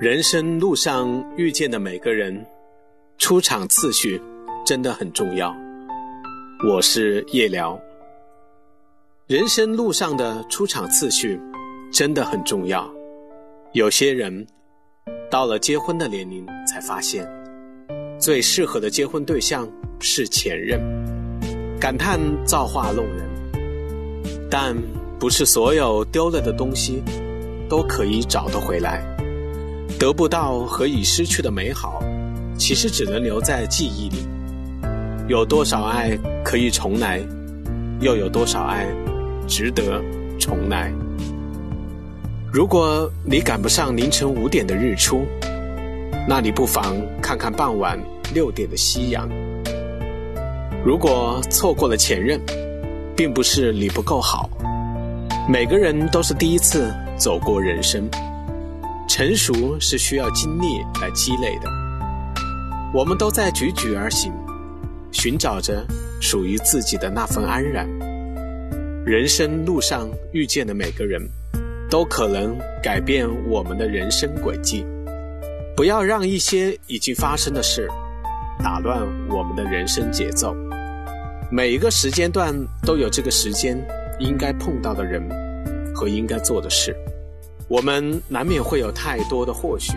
人生路上遇见的每个人，出场次序真的很重要。我是叶聊。人生路上的出场次序真的很重要。有些人到了结婚的年龄才发现，最适合的结婚对象是前任，感叹造化弄人。但不是所有丢了的东西都可以找得回来。得不到和已失去的美好，其实只能留在记忆里。有多少爱可以重来，又有多少爱值得重来？如果你赶不上凌晨五点的日出，那你不妨看看傍晚六点的夕阳。如果错过了前任，并不是你不够好，每个人都是第一次走过人生。成熟是需要经历来积累的，我们都在踽踽而行，寻找着属于自己的那份安然。人生路上遇见的每个人，都可能改变我们的人生轨迹。不要让一些已经发生的事，打乱我们的人生节奏。每一个时间段都有这个时间应该碰到的人和应该做的事。我们难免会有太多的或许，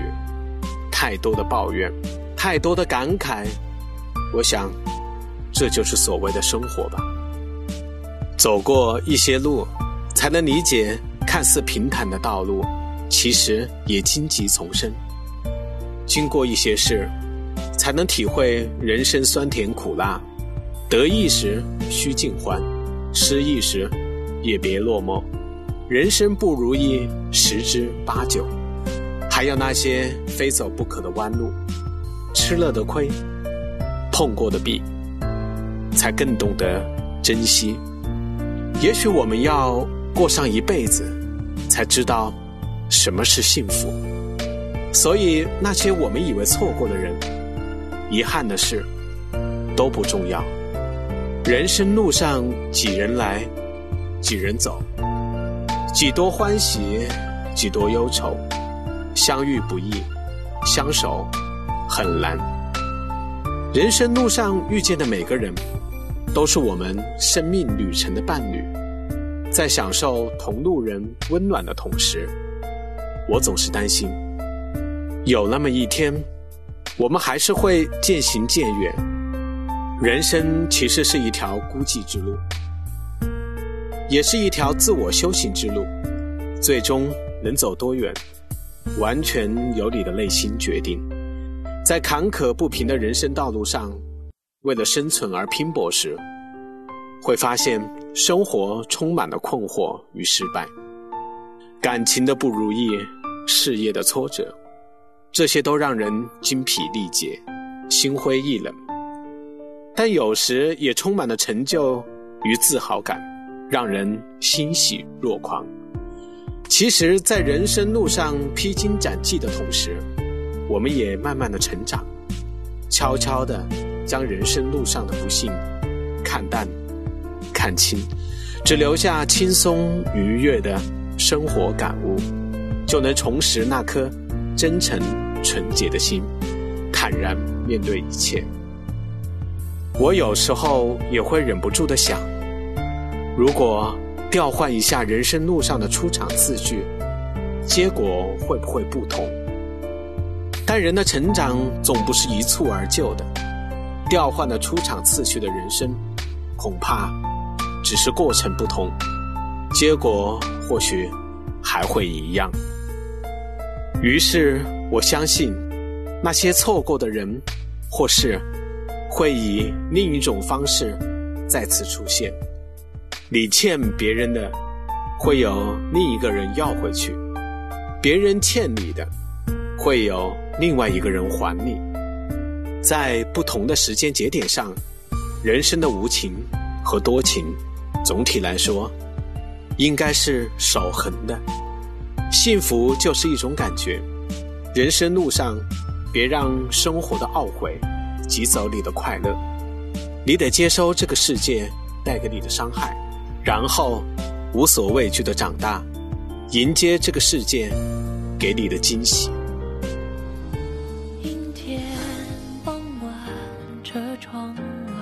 太多的抱怨，太多的感慨。我想，这就是所谓的生活吧。走过一些路，才能理解看似平坦的道路，其实也荆棘丛生。经过一些事，才能体会人生酸甜苦辣。得意时须尽欢，失意时也别落寞。人生不如意十之八九，还有那些非走不可的弯路，吃了的亏，碰过的壁，才更懂得珍惜。也许我们要过上一辈子，才知道什么是幸福。所以那些我们以为错过的人，遗憾的事都不重要。人生路上几人来，几人走。几多欢喜，几多忧愁，相遇不易，相守很难。人生路上遇见的每个人，都是我们生命旅程的伴侣。在享受同路人温暖的同时，我总是担心，有那么一天，我们还是会渐行渐远。人生其实是一条孤寂之路。也是一条自我修行之路，最终能走多远，完全由你的内心决定。在坎坷不平的人生道路上，为了生存而拼搏时，会发现生活充满了困惑与失败，感情的不如意，事业的挫折，这些都让人精疲力竭，心灰意冷。但有时也充满了成就与自豪感。让人欣喜若狂。其实，在人生路上披荆斩棘的同时，我们也慢慢的成长，悄悄的将人生路上的不幸看淡、看清，只留下轻松愉悦的生活感悟，就能重拾那颗真诚纯洁的心，坦然面对一切。我有时候也会忍不住的想。如果调换一下人生路上的出场次序，结果会不会不同？但人的成长总不是一蹴而就的，调换了出场次序的人生，恐怕只是过程不同，结果或许还会一样。于是我相信，那些错过的人或是会以另一种方式再次出现。你欠别人的，会有另一个人要回去；别人欠你的，会有另外一个人还你。在不同的时间节点上，人生的无情和多情，总体来说，应该是守恒的。幸福就是一种感觉。人生路上，别让生活的懊悔挤走你的快乐。你得接收这个世界带给你的伤害。然后无所畏惧的长大迎接这个世界给你的惊喜。阴天傍晚车窗外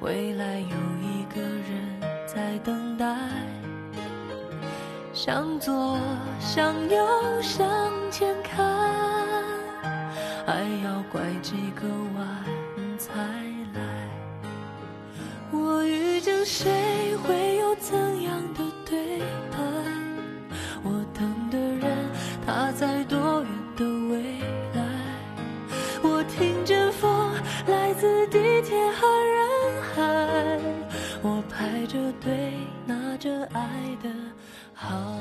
未来有一个人在等待向左向右向前看还要拐几个弯才来。我遇见谁？好。